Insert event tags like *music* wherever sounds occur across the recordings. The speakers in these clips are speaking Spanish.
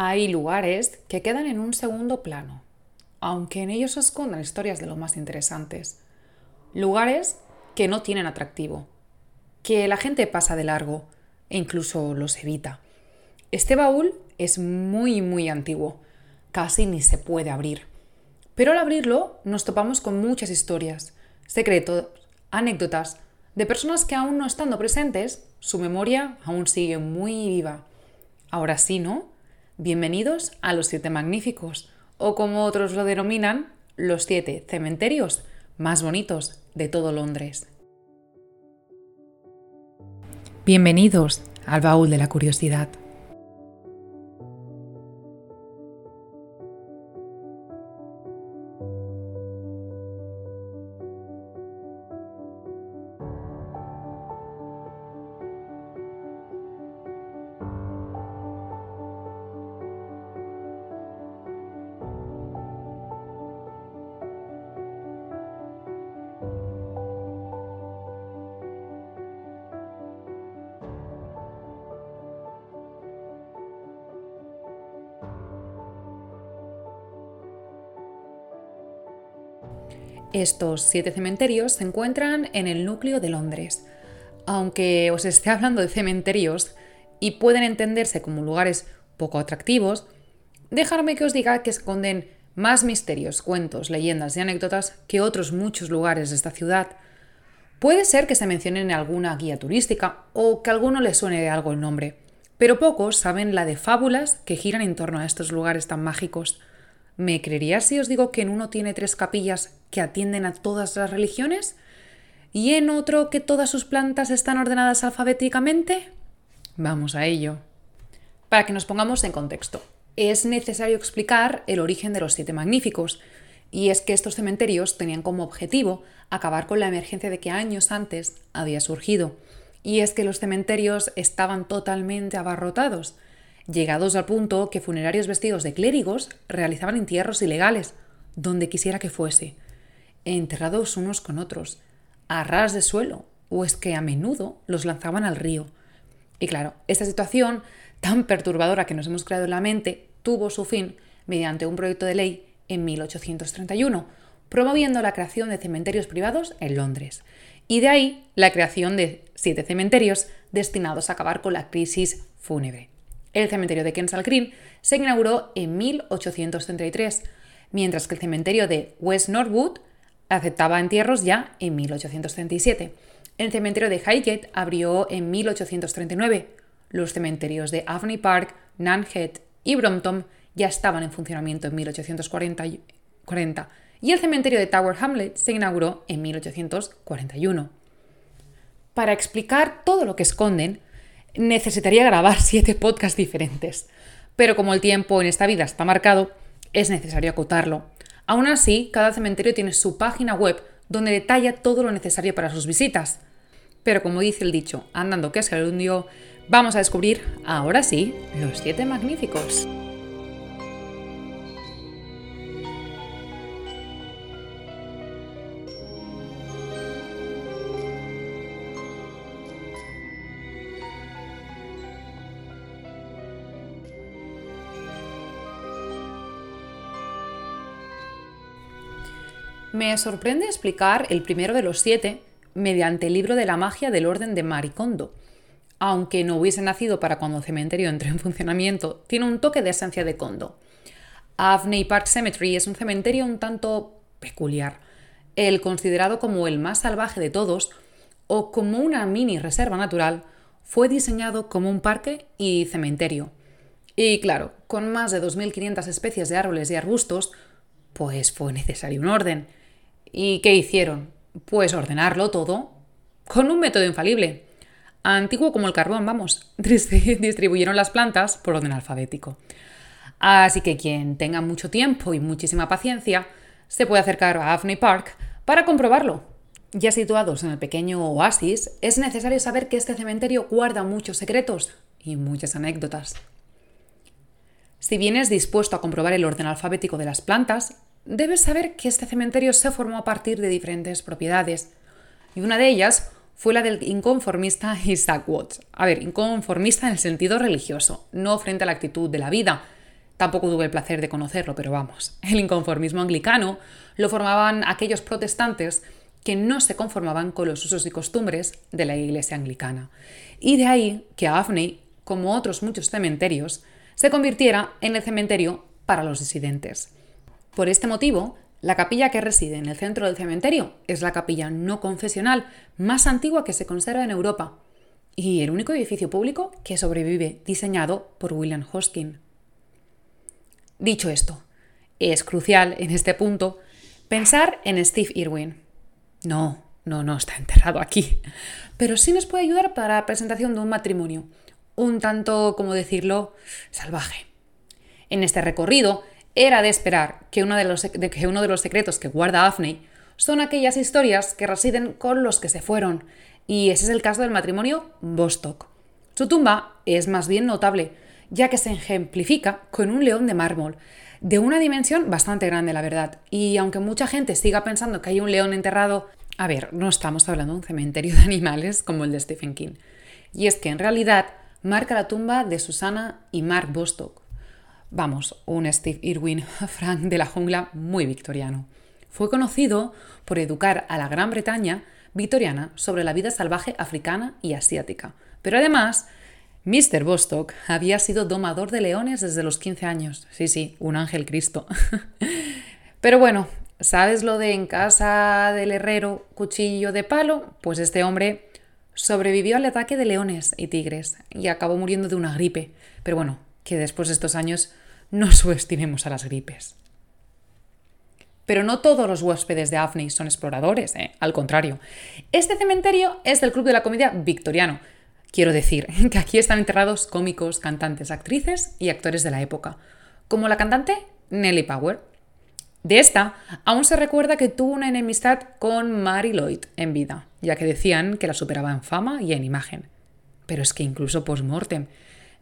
Hay lugares que quedan en un segundo plano, aunque en ellos se escondan historias de lo más interesantes. Lugares que no tienen atractivo, que la gente pasa de largo e incluso los evita. Este baúl es muy, muy antiguo, casi ni se puede abrir. Pero al abrirlo nos topamos con muchas historias, secretos, anécdotas de personas que aún no estando presentes, su memoria aún sigue muy viva. Ahora sí, ¿no? Bienvenidos a los siete magníficos, o como otros lo denominan, los siete cementerios más bonitos de todo Londres. Bienvenidos al baúl de la curiosidad. Estos siete cementerios se encuentran en el núcleo de Londres. Aunque os esté hablando de cementerios y pueden entenderse como lugares poco atractivos, dejadme que os diga que esconden más misterios, cuentos, leyendas y anécdotas que otros muchos lugares de esta ciudad. Puede ser que se mencionen en alguna guía turística o que a alguno le suene de algo el nombre, pero pocos saben la de fábulas que giran en torno a estos lugares tan mágicos. ¿Me creerías si os digo que en uno tiene tres capillas que atienden a todas las religiones? ¿Y en otro que todas sus plantas están ordenadas alfabéticamente? Vamos a ello. Para que nos pongamos en contexto, es necesario explicar el origen de los siete magníficos, y es que estos cementerios tenían como objetivo acabar con la emergencia de que años antes había surgido, y es que los cementerios estaban totalmente abarrotados, llegados al punto que funerarios vestidos de clérigos realizaban entierros ilegales, donde quisiera que fuese, enterrados unos con otros, a ras de suelo, o es que a menudo los lanzaban al río. Y claro, esta situación tan perturbadora que nos hemos creado en la mente tuvo su fin mediante un proyecto de ley en 1831, promoviendo la creación de cementerios privados en Londres. Y de ahí la creación de siete cementerios destinados a acabar con la crisis fúnebre. El cementerio de Kensal Green se inauguró en 1833, mientras que el cementerio de West Norwood aceptaba entierros ya en 1837. El cementerio de Highgate abrió en 1839. Los cementerios de Avney Park, Nunhead y Brompton ya estaban en funcionamiento en 1840 y el cementerio de Tower Hamlet se inauguró en 1841. Para explicar todo lo que esconden, necesitaría grabar *laughs* siete podcasts diferentes. Pero como el tiempo en esta vida está marcado, es necesario acotarlo. Aún así, cada cementerio tiene su página web donde detalla todo lo necesario para sus visitas. Pero como dice el dicho, andando que es gerundio, vamos a descubrir, ahora sí, los siete magníficos. Me sorprende explicar el primero de los siete mediante el libro de la magia del orden de Maricondo. Aunque no hubiese nacido para cuando el cementerio entró en funcionamiento, tiene un toque de esencia de Kondo. Avney Park Cemetery es un cementerio un tanto peculiar. El considerado como el más salvaje de todos, o como una mini reserva natural, fue diseñado como un parque y cementerio. Y claro, con más de 2.500 especies de árboles y arbustos, pues fue necesario un orden. ¿Y qué hicieron? Pues ordenarlo todo con un método infalible. Antiguo como el carbón, vamos. *laughs* Distribuyeron las plantas por orden alfabético. Así que quien tenga mucho tiempo y muchísima paciencia se puede acercar a Avney Park para comprobarlo. Ya situados en el pequeño oasis, es necesario saber que este cementerio guarda muchos secretos y muchas anécdotas. Si vienes dispuesto a comprobar el orden alfabético de las plantas, debes saber que este cementerio se formó a partir de diferentes propiedades, y una de ellas fue la del inconformista Isaac Watts. A ver, inconformista en el sentido religioso, no frente a la actitud de la vida, tampoco tuve el placer de conocerlo, pero vamos, el inconformismo anglicano lo formaban aquellos protestantes que no se conformaban con los usos y costumbres de la iglesia anglicana. Y de ahí que Afney, como otros muchos cementerios, se convirtiera en el cementerio para los disidentes. Por este motivo, la capilla que reside en el centro del cementerio es la capilla no confesional más antigua que se conserva en Europa y el único edificio público que sobrevive diseñado por William Hoskin. Dicho esto, es crucial en este punto pensar en Steve Irwin. No, no, no está enterrado aquí, pero sí nos puede ayudar para la presentación de un matrimonio, un tanto, como decirlo, salvaje. En este recorrido era de esperar que uno de los, secretos que guarda Afney son aquellas historias que residen con los que se fueron, y ese es el caso del matrimonio Bostock. Su tumba es más bien notable, ya que se ejemplifica con un león de mármol, de una dimensión bastante grande, la verdad. Y aunque mucha gente siga pensando que hay un león enterrado, a ver, no estamos hablando de un cementerio de animales como el de Stephen King. Y es que en realidad marca la tumba de Susana y Mark Bostock. Vamos, un Steve Irwin *laughs* Frank de la jungla muy victoriano. Fue conocido por educar a la Gran Bretaña victoriana sobre la vida salvaje africana y asiática. Pero además, Mr. Bostock había sido domador de leones desde los 15 años. Sí, sí, un ángel Cristo. *laughs* Pero bueno, ¿sabes lo de en casa del herrero, cuchillo de palo? Pues este hombre sobrevivió al ataque de leones y tigres y acabó muriendo de una gripe. Pero bueno, que después de estos años no *laughs* subestimemos a las gripes. Pero no todos los huéspedes de Afney son exploradores, ¿eh? al contrario. Este cementerio es del Club de la Comedia victoriano. Quiero decir *laughs* que aquí están enterrados cómicos, cantantes, actrices y actores de la época, como la cantante Nellie Power. De esta, aún se recuerda que tuvo una enemistad con Mary Lloyd en vida, ya que decían que la superaba en fama y en imagen. Pero es que incluso post-mortem.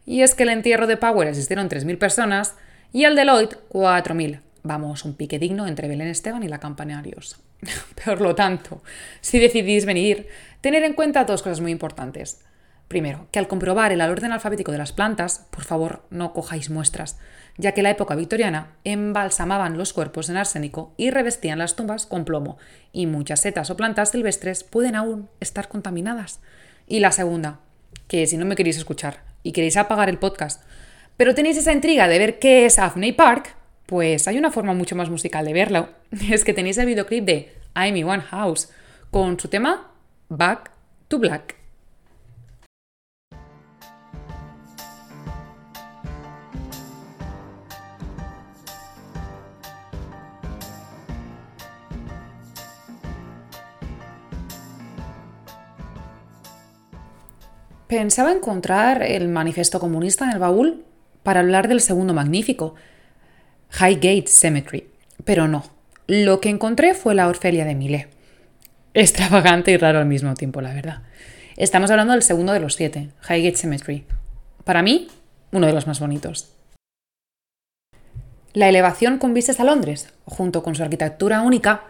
Y es que el entierro de Power asistieron 3.000 personas y el de Lloyd 4.000, Vamos, un pique digno entre Belén Esteban y la Campanarios. *laughs* Por lo tanto, si decidís venir, tener en cuenta dos cosas muy importantes. Primero, que al comprobar el orden alfabético de las plantas, por favor no cojáis muestras, ya que en la época victoriana embalsamaban los cuerpos en arsénico y revestían las tumbas con plomo, y muchas setas o plantas silvestres pueden aún estar contaminadas. Y la segunda, que si no me queréis escuchar y queréis apagar el podcast, pero tenéis esa intriga de ver qué es Afney Park, pues hay una forma mucho más musical de verlo. *laughs* Es que tenéis el videoclip de I'm One House con su tema Back to Black. Pensaba encontrar el manifiesto comunista en el baúl para hablar del segundo magnífico, Highgate Cemetery. Pero no, lo que encontré fue la Orfelia de Millet. Extravagante y raro al mismo tiempo, la verdad. Estamos hablando del segundo de los siete, Highgate Cemetery. Para mí, uno de los más bonitos. La elevación con vistas a Londres, junto con su arquitectura única,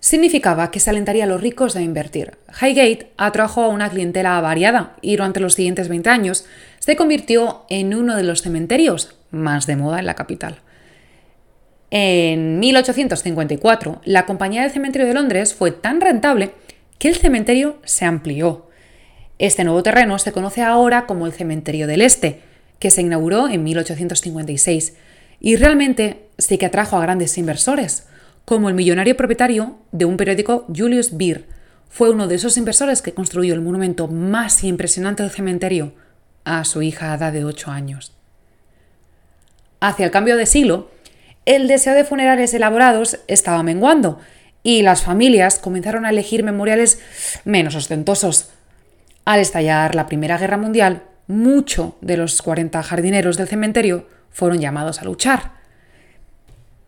significaba que se alentaría a los ricos a invertir. Highgate atrajo a una clientela variada y durante los siguientes 20 años se convirtió en uno de los cementerios más de moda en la capital. En 1854, la Compañía del Cementerio de Londres fue tan rentable que el cementerio se amplió. Este nuevo terreno se conoce ahora como el Cementerio del Este, que se inauguró en 1856 y realmente sí que atrajo a grandes inversores, como el millonario propietario de un periódico Julius Beer. Fue uno de esos inversores que construyó el monumento más impresionante del cementerio a su hija a edad de 8 años. Hacia el cambio de siglo, el deseo de funerales elaborados estaba menguando y las familias comenzaron a elegir memoriales menos ostentosos. Al estallar la Primera Guerra Mundial, muchos de los 40 jardineros del cementerio fueron llamados a luchar.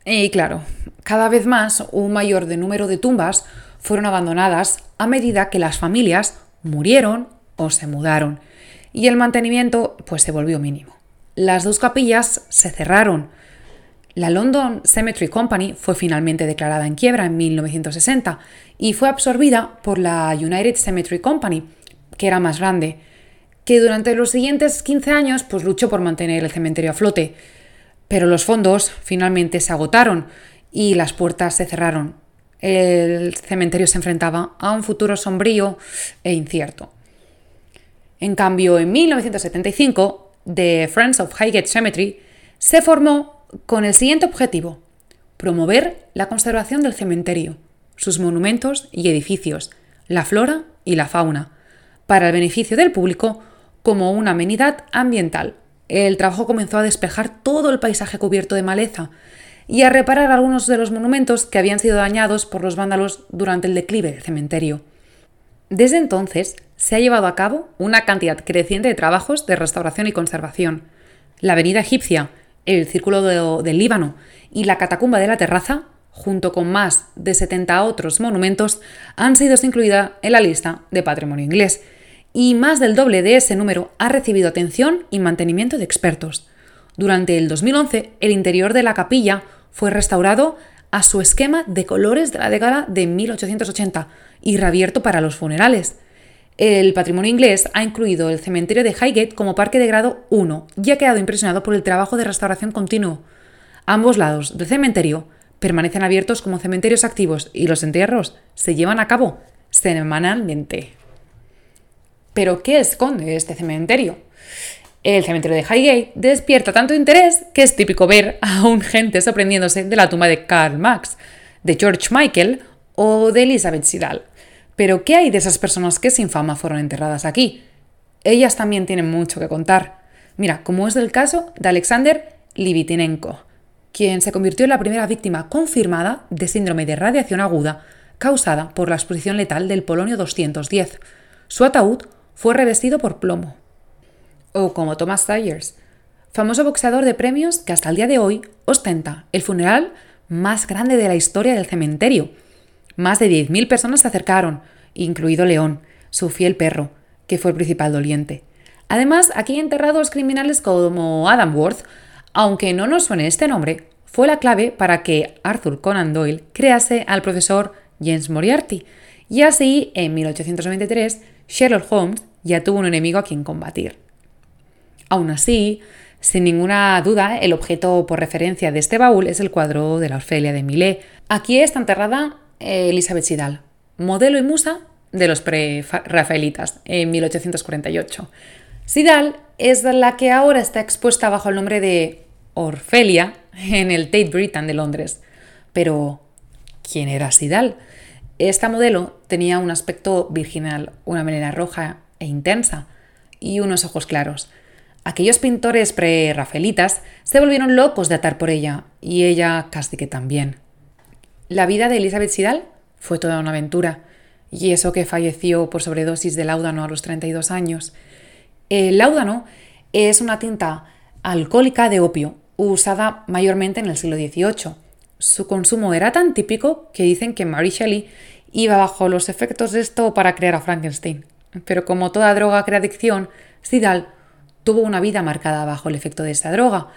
Y claro, cada vez más un mayor número de tumbas fueron abandonadas a medida que las familias murieron o se mudaron y el mantenimiento pues se volvió mínimo. Las dos capillas se cerraron, la London Cemetery Company fue finalmente declarada en quiebra en 1960 y fue absorbida por la United Cemetery Company, que era más grande, que durante los siguientes 15 años pues, luchó por mantener el cementerio a flote. Pero los fondos finalmente se agotaron y las puertas se cerraron. El cementerio se enfrentaba a un futuro sombrío e incierto. En cambio, en 1975, The Friends of Highgate Cemetery se formó con el siguiente objetivo, promover la conservación del cementerio, sus monumentos y edificios, la flora y la fauna, para el beneficio del público como una amenidad ambiental. El trabajo comenzó a despejar todo el paisaje cubierto de maleza y a reparar algunos de los monumentos que habían sido dañados por los vándalos durante el declive del cementerio. Desde entonces se ha llevado a cabo una cantidad creciente de trabajos de restauración y conservación. La avenida egipcia, el Círculo del Líbano y la Catacumba de la Terraza, junto con más de 70 otros monumentos, han sido incluidas en la lista de patrimonio inglés y más del doble de ese número ha recibido atención y mantenimiento de expertos. Durante el 2011, el interior de la capilla fue restaurado a su esquema de colores de la década de 1880 y reabierto para los funerales. El patrimonio inglés ha incluido el cementerio de Highgate como parque de grado 1 y ha quedado impresionado por el trabajo de restauración continuo. Ambos lados del cementerio permanecen abiertos como cementerios activos y los entierros se llevan a cabo semanalmente. Pero, ¿qué esconde este cementerio? El cementerio de Highgate despierta tanto interés que es típico ver a un gente sorprendiéndose de la tumba de Karl Marx, de George Michael o de Elizabeth Sidal. Pero, ¿qué hay de esas personas que sin fama fueron enterradas aquí? Ellas también tienen mucho que contar. Mira, como es el caso de Alexander Livitinenko, quien se convirtió en la primera víctima confirmada de síndrome de radiación aguda causada por la exposición letal del polonio 210. Su ataúd fue revestido por plomo. O como Thomas Sayers, famoso boxeador de premios que hasta el día de hoy ostenta el funeral más grande de la historia del cementerio. Más de 10.000 personas se acercaron, incluido León, su fiel perro, que fue el principal doliente. Además, aquí enterrados criminales como Adam Worth, aunque no nos suene este nombre, fue la clave para que Arthur Conan Doyle crease al profesor James Moriarty, y así, en 1893, Sherlock Holmes ya tuvo un enemigo a quien combatir. Aún así, sin ninguna duda, el objeto por referencia de este baúl es el cuadro de la Orfelia de Millet. Aquí está enterrada Elizabeth Sidal, modelo y musa de los pre-rafaelitas en 1848. Sidal es la que ahora está expuesta bajo el nombre de Orfelia en el Tate Britain de Londres. Pero, ¿quién era Sidal? Esta modelo tenía un aspecto virginal, una melena roja e intensa y unos ojos claros. Aquellos pintores pre-rafaelitas se volvieron locos de atar por ella, y ella casi que también. La vida de Elizabeth Sidal fue toda una aventura, y eso que falleció por sobredosis de láudano a los 32 años. El láudano es una tinta alcohólica de opio, usada mayormente en el siglo XVIII. Su consumo era tan típico que dicen que Mary Shelley iba bajo los efectos de esto para crear a Frankenstein. Pero como toda droga crea adicción, Sidal tuvo una vida marcada bajo el efecto de esa droga.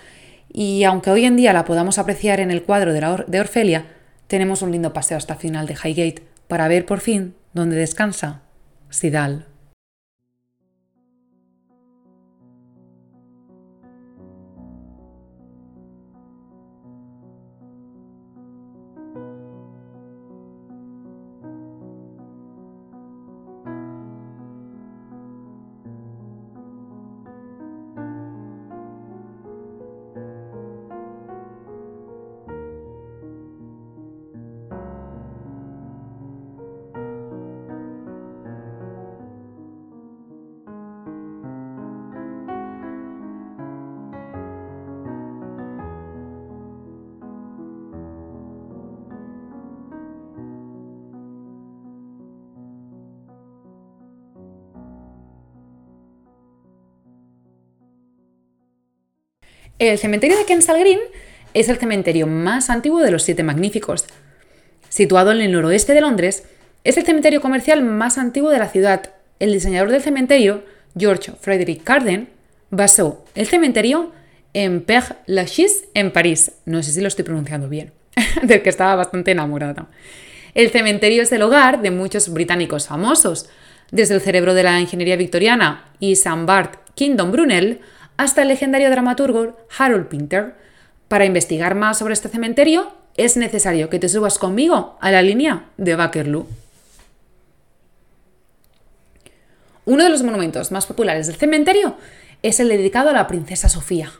Y aunque hoy en día la podamos apreciar en el cuadro de, de Orfelia, tenemos un lindo paseo hasta el final de Highgate para ver por fin dónde descansa Sidal. El cementerio de Kensal Green es el cementerio más antiguo de los Siete Magníficos. Situado en el noroeste de Londres, es el cementerio comercial más antiguo de la ciudad. El diseñador del cementerio, George Frederick Carden, basó el cementerio en Père Lachaise, en París. No sé si lo estoy pronunciando bien, *laughs* del que estaba bastante enamorada. El cementerio es el hogar de muchos británicos famosos, desde el cerebro de la ingeniería victoriana y. Bart Kingdom Brunel hasta el legendario dramaturgo Harold Pinter. Para investigar más sobre este cementerio, es necesario que te subas conmigo a la línea de Bakerloo. Uno de los monumentos más populares del cementerio es el dedicado a la princesa Sofía.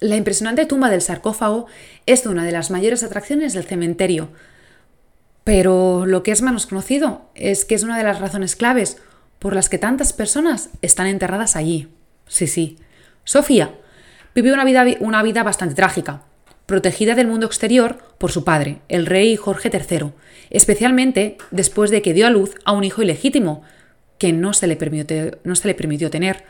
La impresionante tumba del sarcófago es una de las mayores atracciones del cementerio. Pero lo que es menos conocido es que es una de las razones claves por las que tantas personas están enterradas allí. Sí, sí. Sofía vivió una vida, una vida bastante trágica, protegida del mundo exterior por su padre, el rey Jorge III, especialmente después de que dio a luz a un hijo ilegítimo, que no se le permitió, no se le permitió tener.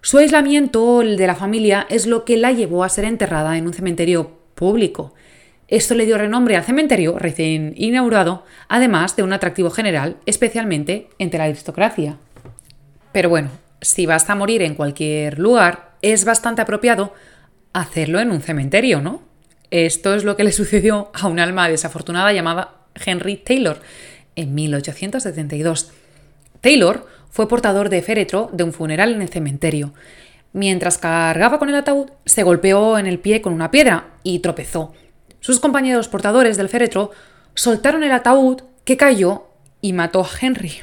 Su aislamiento de la familia es lo que la llevó a ser enterrada en un cementerio público. Esto le dio renombre al cementerio recién inaugurado, además de un atractivo general, especialmente entre la aristocracia. Pero bueno, si vas a morir en cualquier lugar, es bastante apropiado hacerlo en un cementerio, ¿no? Esto es lo que le sucedió a un alma desafortunada llamada Henry Taylor en 1872. Taylor fue portador de féretro de un funeral en el cementerio. Mientras cargaba con el ataúd, se golpeó en el pie con una piedra y tropezó. Sus compañeros portadores del féretro soltaron el ataúd que cayó y mató a Henry.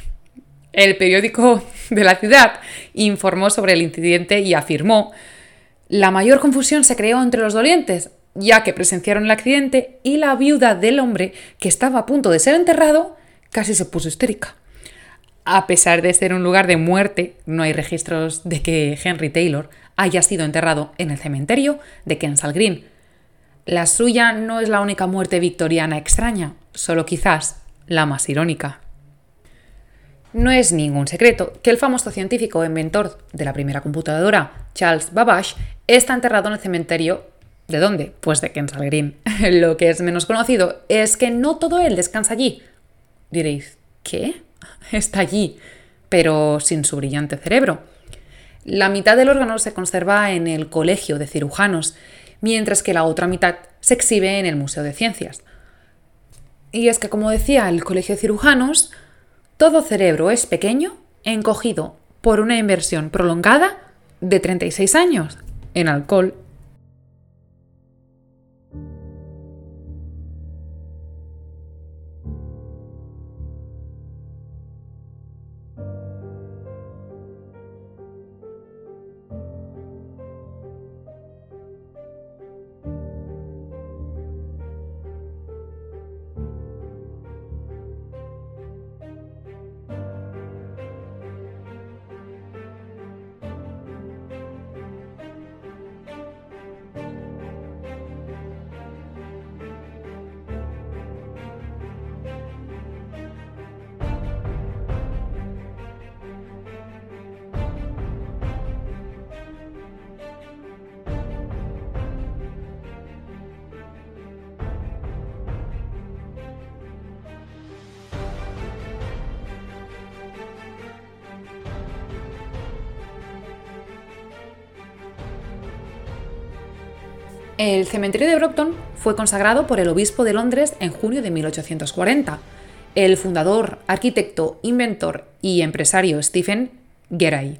El periódico de la ciudad informó sobre el incidente y afirmó la mayor confusión se creó entre los dolientes, ya que presenciaron el accidente y la viuda del hombre, que estaba a punto de ser enterrado, casi se puso histérica. A pesar de ser un lugar de muerte, no hay registros de que Henry Taylor haya sido enterrado en el cementerio de Kensal Green. La suya no es la única muerte victoriana extraña, solo quizás la más irónica. No es ningún secreto que el famoso científico e inventor de la primera computadora, Charles Babbage, está enterrado en el cementerio ¿De dónde? Pues de Kensal Green. *laughs* Lo que es menos conocido es que no todo él descansa allí. Diréis, ¿qué? *laughs* está allí, pero sin su brillante cerebro. La mitad del órgano se conserva en el Colegio de Cirujanos, mientras que la otra mitad se exhibe en el Museo de Ciencias. Y es que, como decía el Colegio de Cirujanos, todo cerebro es pequeño, encogido por una inversión prolongada de 36 años en alcohol El cementerio de Brompton fue consagrado por el obispo de Londres en junio de 1840. El fundador, arquitecto, inventor y empresario Stephen Geray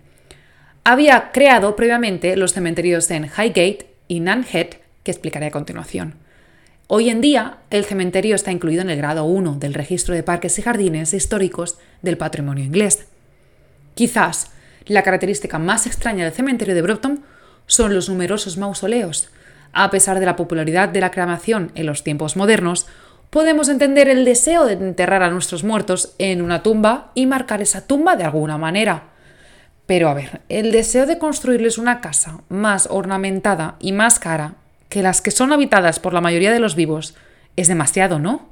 había creado previamente los cementerios en Highgate y Nunhead, que explicaré a continuación. Hoy en día, el cementerio está incluido en el grado 1 del registro de parques y jardines históricos del patrimonio inglés. Quizás la característica más extraña del cementerio de Brompton son los numerosos mausoleos, a pesar de la popularidad de la cremación en los tiempos modernos, podemos entender el deseo de enterrar a nuestros muertos en una tumba y marcar esa tumba de alguna manera. Pero a ver, el deseo de construirles una casa más ornamentada y más cara que las que son habitadas por la mayoría de los vivos es demasiado, ¿no?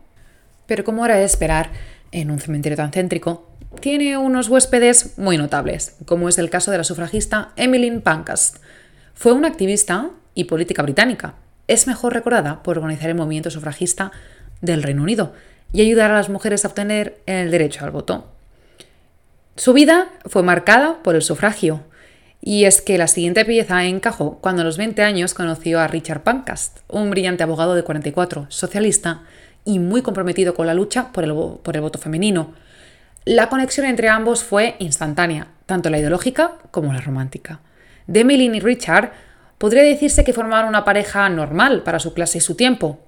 Pero como era de esperar, en un cementerio tan céntrico, tiene unos huéspedes muy notables, como es el caso de la sufragista Emmeline Pankhurst. Fue una activista y política británica. Es mejor recordada por organizar el movimiento sufragista del Reino Unido y ayudar a las mujeres a obtener el derecho al voto. Su vida fue marcada por el sufragio, y es que la siguiente pieza encajó cuando a los 20 años conoció a Richard Pankhurst, un brillante abogado de 44, socialista y muy comprometido con la lucha por el, por el voto femenino. La conexión entre ambos fue instantánea, tanto la ideológica como la romántica. De y Richard podría decirse que formaban una pareja normal para su clase y su tiempo.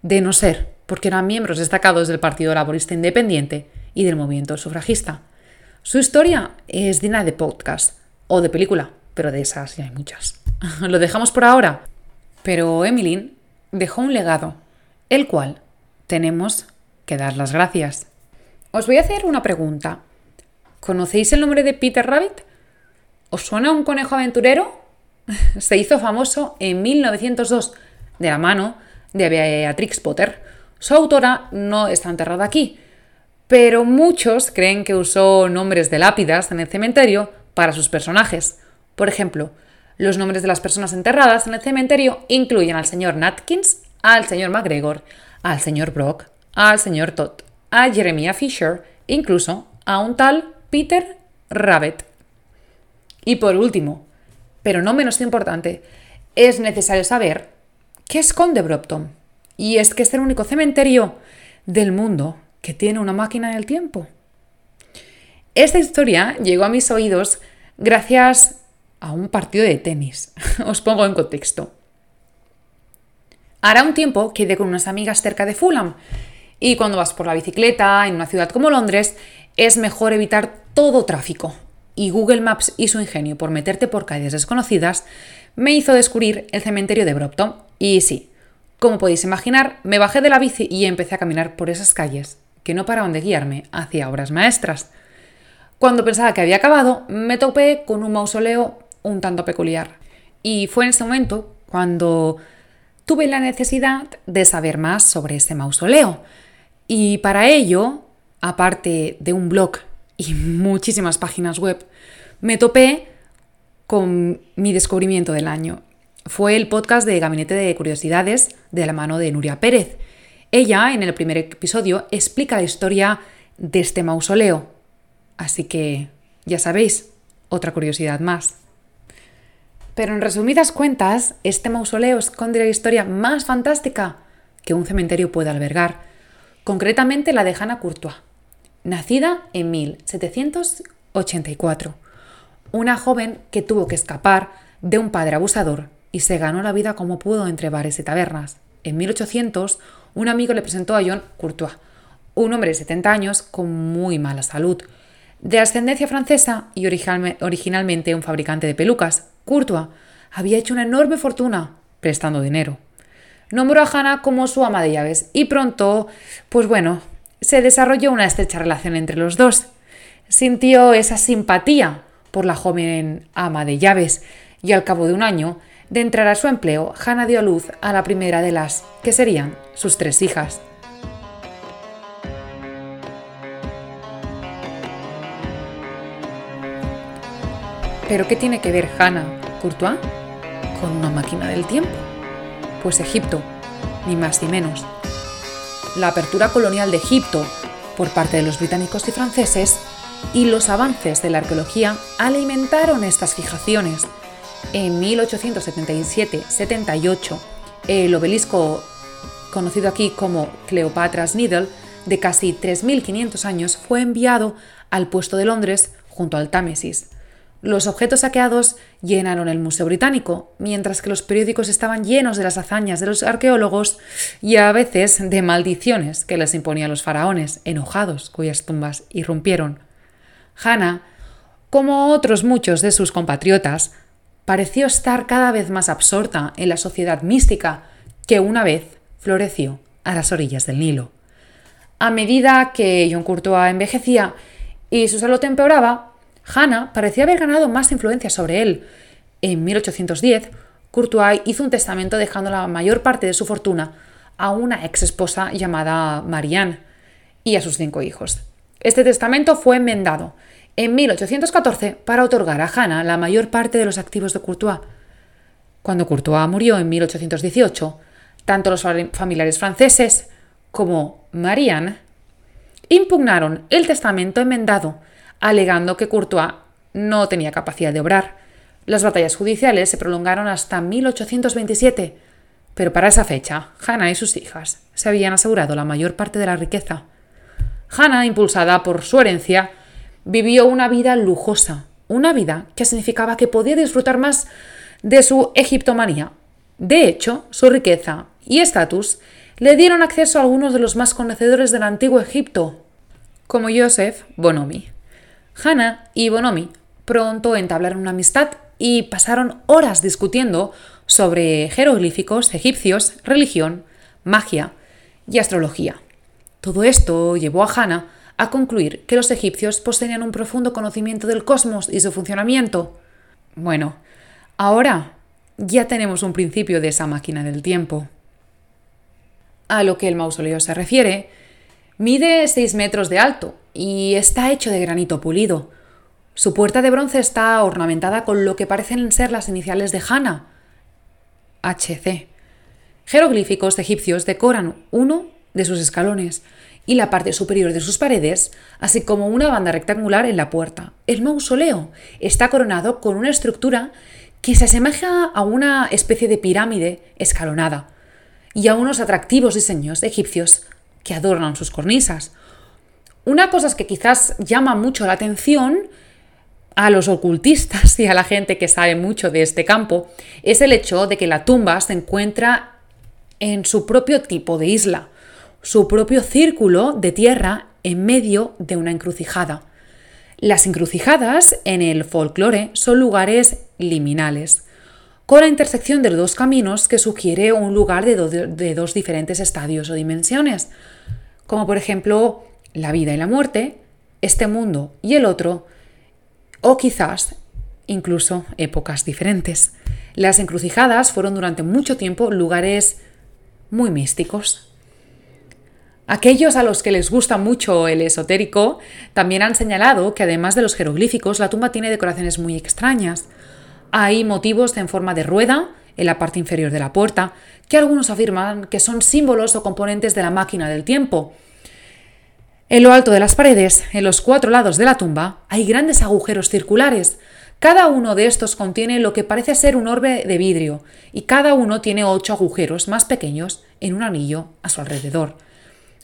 De no ser, porque eran miembros destacados del Partido Laborista Independiente y del movimiento sufragista. Su historia es digna de podcast o de película, pero de esas ya hay muchas. *laughs* Lo dejamos por ahora. Pero Emmeline dejó un legado, el cual tenemos que dar las gracias. Os voy a hacer una pregunta. ¿Conocéis el nombre de Peter Rabbit? ¿Os suena un conejo aventurero? *laughs* Se hizo famoso en 1902 de la mano de Beatrix Potter. Su autora no está enterrada aquí, pero muchos creen que usó nombres de lápidas en el cementerio para sus personajes. Por ejemplo, los nombres de las personas enterradas en el cementerio incluyen al señor Natkins, al señor McGregor, al señor Brock, al señor Todd, a Jeremiah Fisher, incluso a un tal Peter Rabbit. Y por último, pero no menos importante, es necesario saber qué esconde Brompton. Y es que es el único cementerio del mundo que tiene una máquina del tiempo. Esta historia llegó a mis oídos gracias a un partido de tenis. *laughs* Os pongo en contexto. Hará un tiempo quedé con unas amigas cerca de Fulham y cuando vas por la bicicleta en una ciudad como Londres es mejor evitar todo tráfico. Y Google Maps y su ingenio por meterte por calles desconocidas me hizo descubrir el cementerio de Brompton. Y sí, como podéis imaginar, me bajé de la bici y empecé a caminar por esas calles, que no paraban de guiarme hacia obras maestras. Cuando pensaba que había acabado, me topé con un mausoleo un tanto peculiar. Y fue en ese momento cuando tuve la necesidad de saber más sobre ese mausoleo. Y para ello, aparte de un blog y muchísimas páginas web, me topé con mi descubrimiento del año. Fue el podcast de Gabinete de Curiosidades de la mano de Nuria Pérez. Ella, en el primer episodio, explica la historia de este mausoleo. Así que, ya sabéis, otra curiosidad más. Pero en resumidas cuentas, este mausoleo esconde la historia más fantástica que un cementerio puede albergar, concretamente la de Hannah Courtois, nacida en 1784, una joven que tuvo que escapar de un padre abusador y se ganó la vida como pudo entre bares y tabernas. En 1800, un amigo le presentó a John Courtois, un hombre de 70 años con muy mala salud, de ascendencia francesa y originalmente un fabricante de pelucas, Courtois había hecho una enorme fortuna prestando dinero. Nombró a Hannah como su ama de llaves y pronto, pues bueno, se desarrolló una estrecha relación entre los dos. Sintió esa simpatía por la joven ama de llaves y al cabo de un año de entrar a su empleo, Hannah dio luz a la primera de las que serían sus tres hijas. ¿Pero qué tiene que ver Hannah Courtois con una máquina del tiempo? Pues Egipto, ni más ni menos. La apertura colonial de Egipto por parte de los británicos y franceses y los avances de la arqueología alimentaron estas fijaciones. En 1877-78, el obelisco conocido aquí como Cleopatra's Needle, de casi 3.500 años, fue enviado al puesto de Londres junto al Támesis. Los objetos saqueados llenaron el Museo Británico, mientras que los periódicos estaban llenos de las hazañas de los arqueólogos y a veces de maldiciones que les imponían los faraones, enojados, cuyas tumbas irrumpieron. Hannah, como otros muchos de sus compatriotas, pareció estar cada vez más absorta en la sociedad mística que una vez floreció a las orillas del Nilo. A medida que John Courtois envejecía y su salud empeoraba, Hannah parecía haber ganado más influencia sobre él. En 1810, Courtois hizo un testamento dejando la mayor parte de su fortuna a una ex esposa llamada Marianne y a sus cinco hijos. Este testamento fue enmendado en 1814 para otorgar a Hannah la mayor parte de los activos de Courtois. Cuando Courtois murió en 1818, tanto los familiares franceses como Marianne impugnaron el testamento enmendado alegando que Courtois no tenía capacidad de obrar. Las batallas judiciales se prolongaron hasta 1827, pero para esa fecha, Hannah y sus hijas se habían asegurado la mayor parte de la riqueza. Hannah, impulsada por su herencia, vivió una vida lujosa, una vida que significaba que podía disfrutar más de su egiptomanía. De hecho, su riqueza y estatus le dieron acceso a algunos de los más conocedores del antiguo Egipto, como Joseph Bonomi. Hannah y Bonomi pronto entablaron una amistad y pasaron horas discutiendo sobre jeroglíficos egipcios, religión, magia y astrología. Todo esto llevó a Hannah a concluir que los egipcios poseían un profundo conocimiento del cosmos y su funcionamiento. Bueno, ahora ya tenemos un principio de esa máquina del tiempo. A lo que el mausoleo se refiere, mide 6 metros de alto y está hecho de granito pulido. Su puerta de bronce está ornamentada con lo que parecen ser las iniciales de Hannah, HC. Jeroglíficos egipcios decoran uno de sus escalones y la parte superior de sus paredes, así como una banda rectangular en la puerta. El mausoleo está coronado con una estructura que se asemeja a una especie de pirámide escalonada y a unos atractivos diseños egipcios que adornan sus cornisas. Una cosa que quizás llama mucho la atención a los ocultistas *laughs* y a la gente que sabe mucho de este campo es el hecho de que la tumba se encuentra en su propio tipo de isla su propio círculo de tierra en medio de una encrucijada. Las encrucijadas en el folclore son lugares liminales, con la intersección de dos caminos que sugiere un lugar de, de dos diferentes estadios o dimensiones, como por ejemplo la vida y la muerte, este mundo y el otro, o quizás incluso épocas diferentes. Las encrucijadas fueron durante mucho tiempo lugares muy místicos. Aquellos a los que les gusta mucho el esotérico también han señalado que además de los jeroglíficos, la tumba tiene decoraciones muy extrañas. Hay motivos en forma de rueda en la parte inferior de la puerta, que algunos afirman que son símbolos o componentes de la máquina del tiempo. En lo alto de las paredes, en los cuatro lados de la tumba, hay grandes agujeros circulares. Cada uno de estos contiene lo que parece ser un orbe de vidrio, y cada uno tiene ocho agujeros más pequeños en un anillo a su alrededor.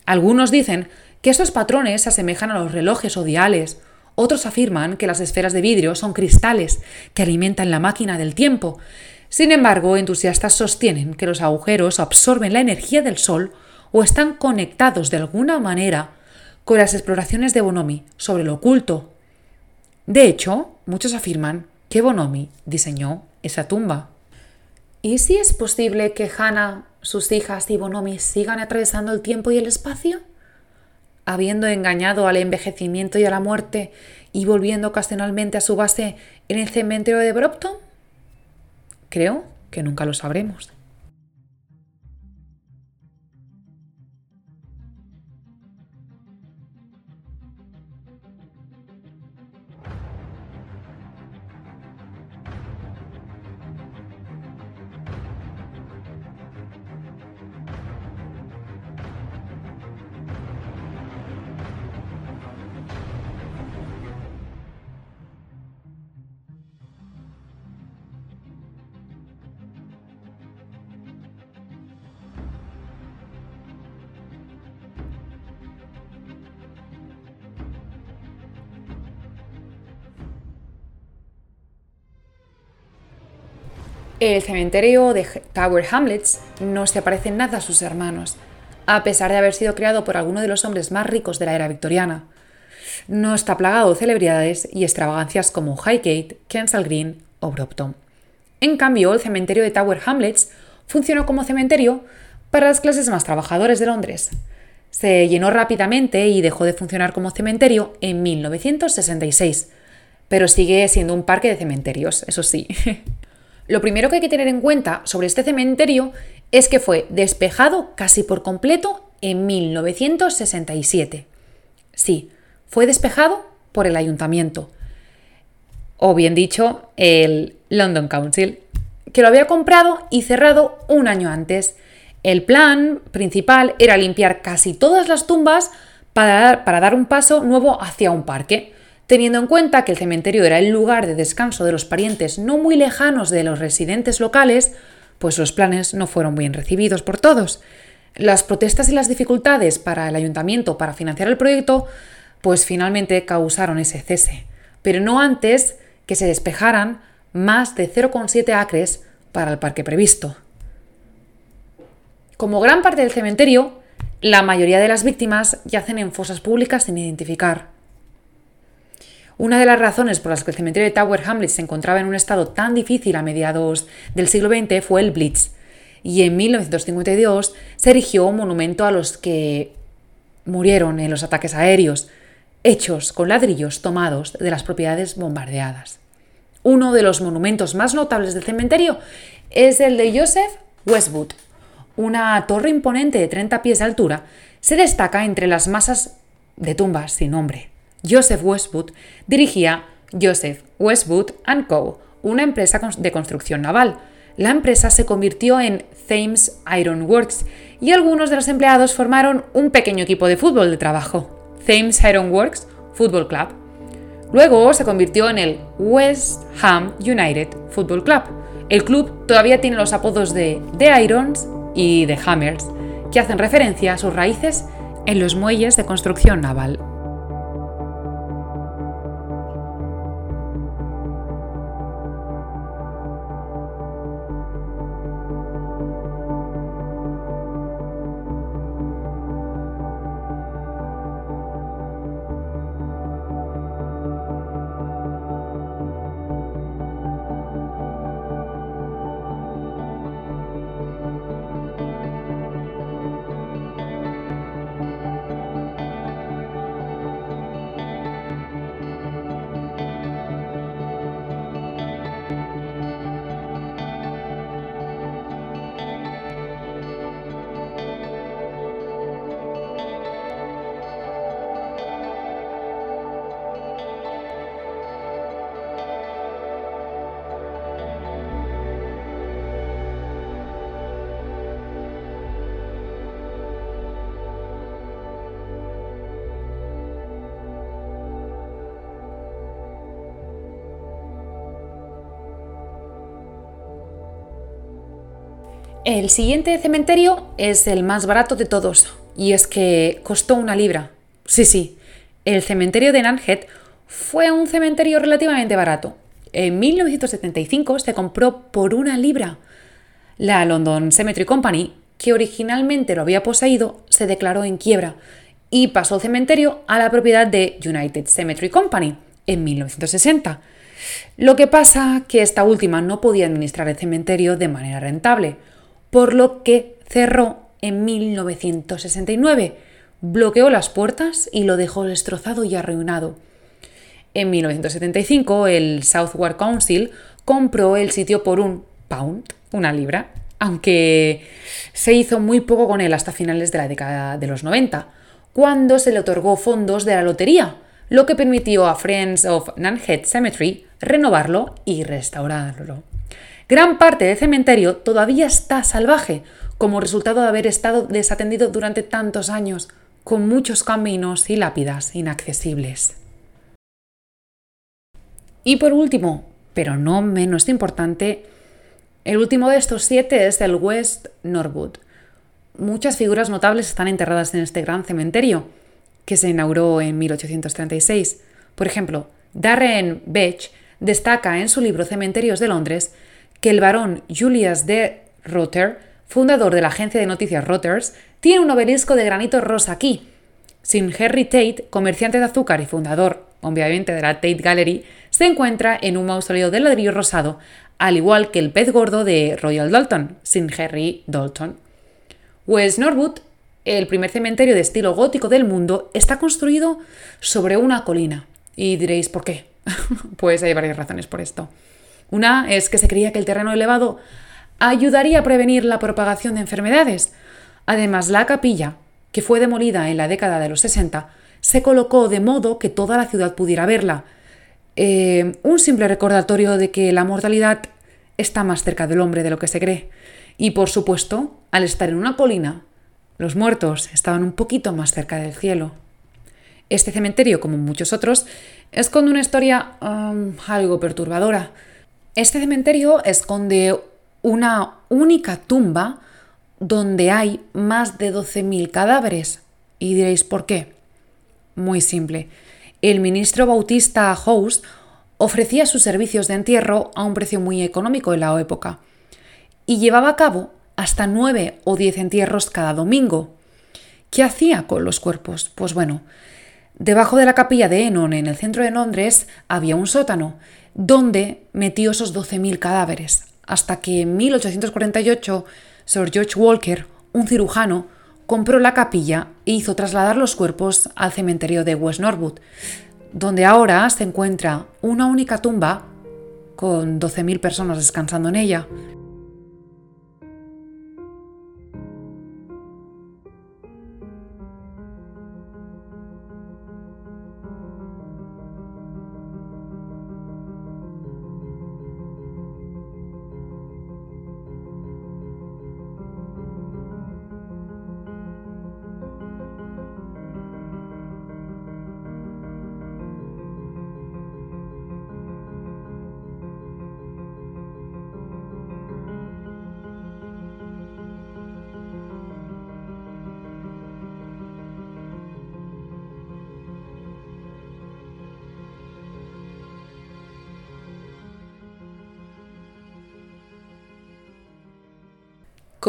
Algunos dicen que estos patrones se asemejan a los relojes o diales, otros afirman que las esferas de vidrio son cristales que alimentan la máquina del tiempo. Sin embargo, entusiastas sostienen que los agujeros absorben la energía del Sol o están conectados de alguna manera con las exploraciones de Bonomi sobre lo oculto. De hecho, muchos afirman que Bonomi diseñó esa tumba. ¿Y si es posible que Hannah sus hijas y Bonomi sigan atravesando el tiempo y el espacio? Habiendo engañado al envejecimiento y a la muerte y volviendo ocasionalmente a su base en el cementerio de Bropton? Creo que nunca lo sabremos. El cementerio de Tower Hamlets no se parece nada a sus hermanos, a pesar de haber sido creado por alguno de los hombres más ricos de la era victoriana. No está plagado de celebridades y extravagancias como Highgate, Kensal Green o Brompton. En cambio, el cementerio de Tower Hamlets funcionó como cementerio para las clases más trabajadoras de Londres. Se llenó rápidamente y dejó de funcionar como cementerio en 1966, pero sigue siendo un parque de cementerios, eso sí. *laughs* Lo primero que hay que tener en cuenta sobre este cementerio es que fue despejado casi por completo en 1967. Sí, fue despejado por el ayuntamiento, o bien dicho, el London Council, que lo había comprado y cerrado un año antes. El plan principal era limpiar casi todas las tumbas para dar, un paso nuevo hacia un parque. Teniendo en cuenta que el cementerio era el lugar de descanso de los parientes no muy lejanos de los residentes locales, pues los planes no fueron bien recibidos por todos. Las protestas y las dificultades para el ayuntamiento para financiar el proyecto, pues finalmente causaron ese cese, pero no antes que se despejaran más de 0,7 acres para el parque previsto. Como gran parte del cementerio, la mayoría de las víctimas yacen en fosas públicas sin identificar. Una de las razones por las que el cementerio de Tower Hamlets se encontraba en un estado tan difícil a mediados del siglo XX fue el Blitz, y en 1952 se erigió un monumento a los que murieron en los ataques aéreos, hechos con ladrillos tomados de las propiedades bombardeadas. Uno de los monumentos más notables del cementerio es el de Joseph Westwood, una torre imponente de 30 pies de altura, se destaca entre las masas de tumbas sin nombre. Joseph Westwood dirigía Joseph Westwood Co., una empresa de construcción naval. La empresa se convirtió en Thames Iron Works y algunos de los empleados formaron un pequeño equipo de fútbol de trabajo, Thames Iron Works Football Club. Luego se convirtió en el West Ham United Football Club. El club todavía tiene los apodos de The Irons y de Hammers, que hacen referencia a sus raíces en los muelles de construcción naval. El siguiente cementerio es el más barato de todos, y es que costó una libra. Sí, sí, el cementerio de Nanhead fue un cementerio relativamente barato. En 1975 se compró por una libra. La London Cemetery Company, que originalmente lo había poseído, se declaró en quiebra y pasó el cementerio a la propiedad de United Cemetery Company en 1960. Lo que pasa que esta última no podía administrar el cementerio de manera rentable por lo que cerró en 1969, bloqueó las puertas y lo dejó destrozado y arruinado. En 1975, el Southwark Council compró el sitio por un pound, una libra, aunque se hizo muy poco con él hasta finales de la década de los 90, cuando se le otorgó fondos de la lotería, lo que permitió a Friends of Nanhead Cemetery renovarlo y restaurarlo. Gran parte del cementerio todavía está salvaje, como resultado de haber estado desatendido durante tantos años, con muchos caminos y lápidas inaccesibles. Y por último, pero no menos importante, el último de estos siete es el West Norwood. Muchas figuras notables están enterradas en este gran cementerio, que se inauguró en 1836. Por ejemplo, Darren Bech destaca en su libro Cementerios de Londres que el barón Julius de Rotter, fundador de la agencia de noticias Reuters, tiene un obelisco de granito rosa aquí. Sin Henry Tate, comerciante de azúcar y fundador, obviamente, de la Tate Gallery, se encuentra en un mausoleo de ladrillo rosado, al igual que el pez gordo de Royal Dalton, sin Henry Dalton. West Norwood, el primer cementerio de estilo gótico del mundo, está construido sobre una colina. Y diréis, ¿por qué? *laughs* pues hay varias razones por esto. Una es que se creía que el terreno elevado ayudaría a prevenir la propagación de enfermedades. Además, la capilla, que fue demolida en la década de los 60, se colocó de modo que toda la ciudad pudiera verla. Eh, un simple recordatorio de que la mortalidad está más cerca del hombre de lo que se cree. Y por supuesto, al estar en una colina, los muertos estaban un poquito más cerca del cielo. Este cementerio, como muchos otros, esconde una historia algo perturbadora. Este cementerio esconde una única tumba donde hay más de 12.000 cadáveres. Y diréis, ¿por qué? Muy simple. El ministro bautista House ofrecía sus servicios de entierro a un precio muy económico en la época y llevaba a cabo hasta nueve o diez entierros cada domingo. ¿Qué hacía con los cuerpos? Pues bueno, debajo de la capilla de Enon, en el centro de Londres, había un sótano donde metió esos 12.000 cadáveres, hasta que en 1848 Sir George Walker, un cirujano, compró la capilla e hizo trasladar los cuerpos al cementerio de West Norwood, donde ahora se encuentra una única tumba con 12.000 personas descansando en ella.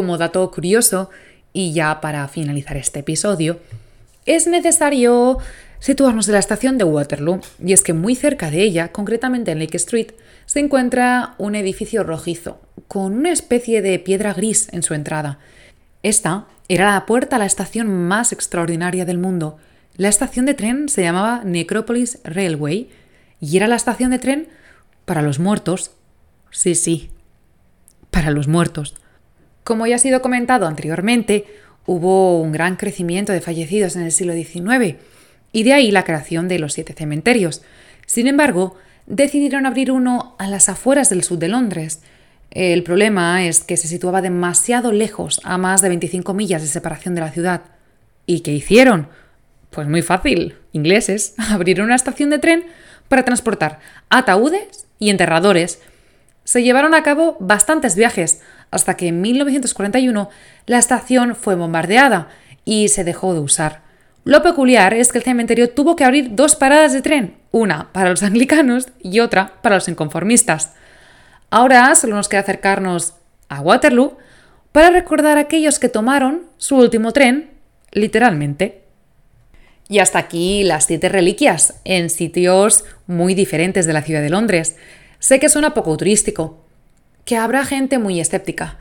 Como dato curioso, y ya para finalizar este episodio, es necesario situarnos en la estación de Waterloo, y es que muy cerca de ella, concretamente en Lake Street, se encuentra un edificio rojizo, con una especie de piedra gris en su entrada. Esta era la puerta a la estación más extraordinaria del mundo. La estación de tren se llamaba Necropolis Railway y era la estación de tren para los muertos. Sí, sí, para los muertos. Como ya ha sido comentado anteriormente, hubo un gran crecimiento de fallecidos en el siglo XIX y de ahí la creación de los siete cementerios. Sin embargo, decidieron abrir uno a las afueras del sur de Londres. El problema es que se situaba demasiado lejos, a más de 25 millas de separación de la ciudad. ¿Y qué hicieron? Pues muy fácil. Ingleses *laughs* abrieron una estación de tren para transportar ataúdes y enterradores. Se llevaron a cabo bastantes viajes, hasta que en 1941 la estación fue bombardeada y se dejó de usar. Lo peculiar es que el cementerio tuvo que abrir dos paradas de tren, una para los *laughs* anglicanos y otra para los inconformistas. Ahora solo nos queda acercarnos a Waterloo para recordar a aquellos que tomaron su último tren, literalmente. Y hasta aquí las siete reliquias, en sitios muy diferentes de la ciudad de Londres. Sé que suena poco turístico, que habrá gente muy escéptica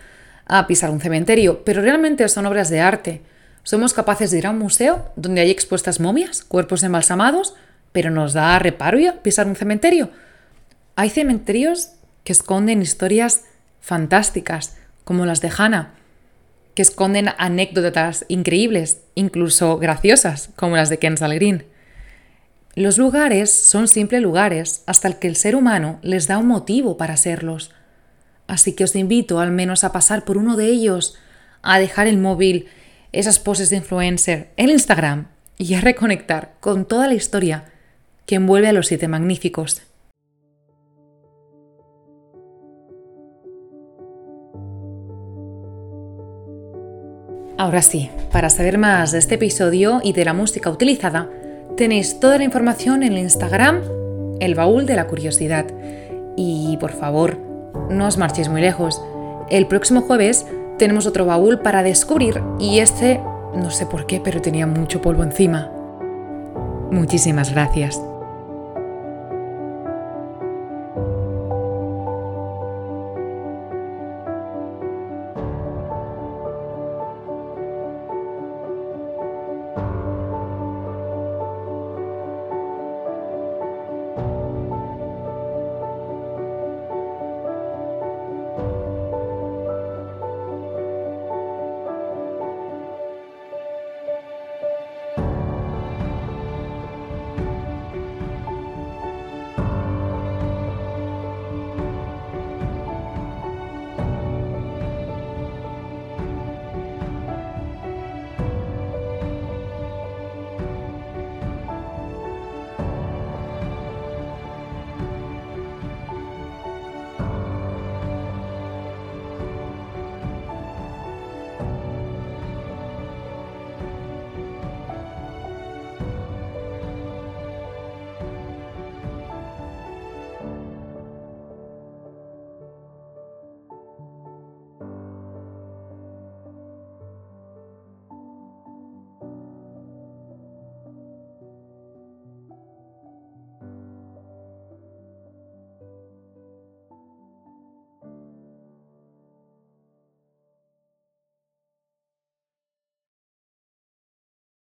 a pisar un cementerio, pero realmente son obras de arte. Somos capaces de ir a un museo donde hay expuestas momias, cuerpos embalsamados, pero nos da reparo pisar un cementerio. Hay cementerios que esconden historias fantásticas, como las de Hannah, que esconden anécdotas increíbles, incluso graciosas, como las de Kensal Green. Los lugares son simples lugares hasta el que el ser humano les da un motivo para serlos. Así que os invito al menos a pasar por uno de ellos, a dejar el móvil, esas poses de influencer, el Instagram y a reconectar con toda la historia que envuelve a los siete magníficos. Ahora sí, para saber más de este episodio y de la música utilizada, tenéis toda la información en el Instagram, el baúl de la curiosidad. Y por favor, no os marchéis muy lejos. El próximo jueves tenemos otro baúl para descubrir y este, no sé por qué, pero tenía mucho polvo encima. Muchísimas gracias.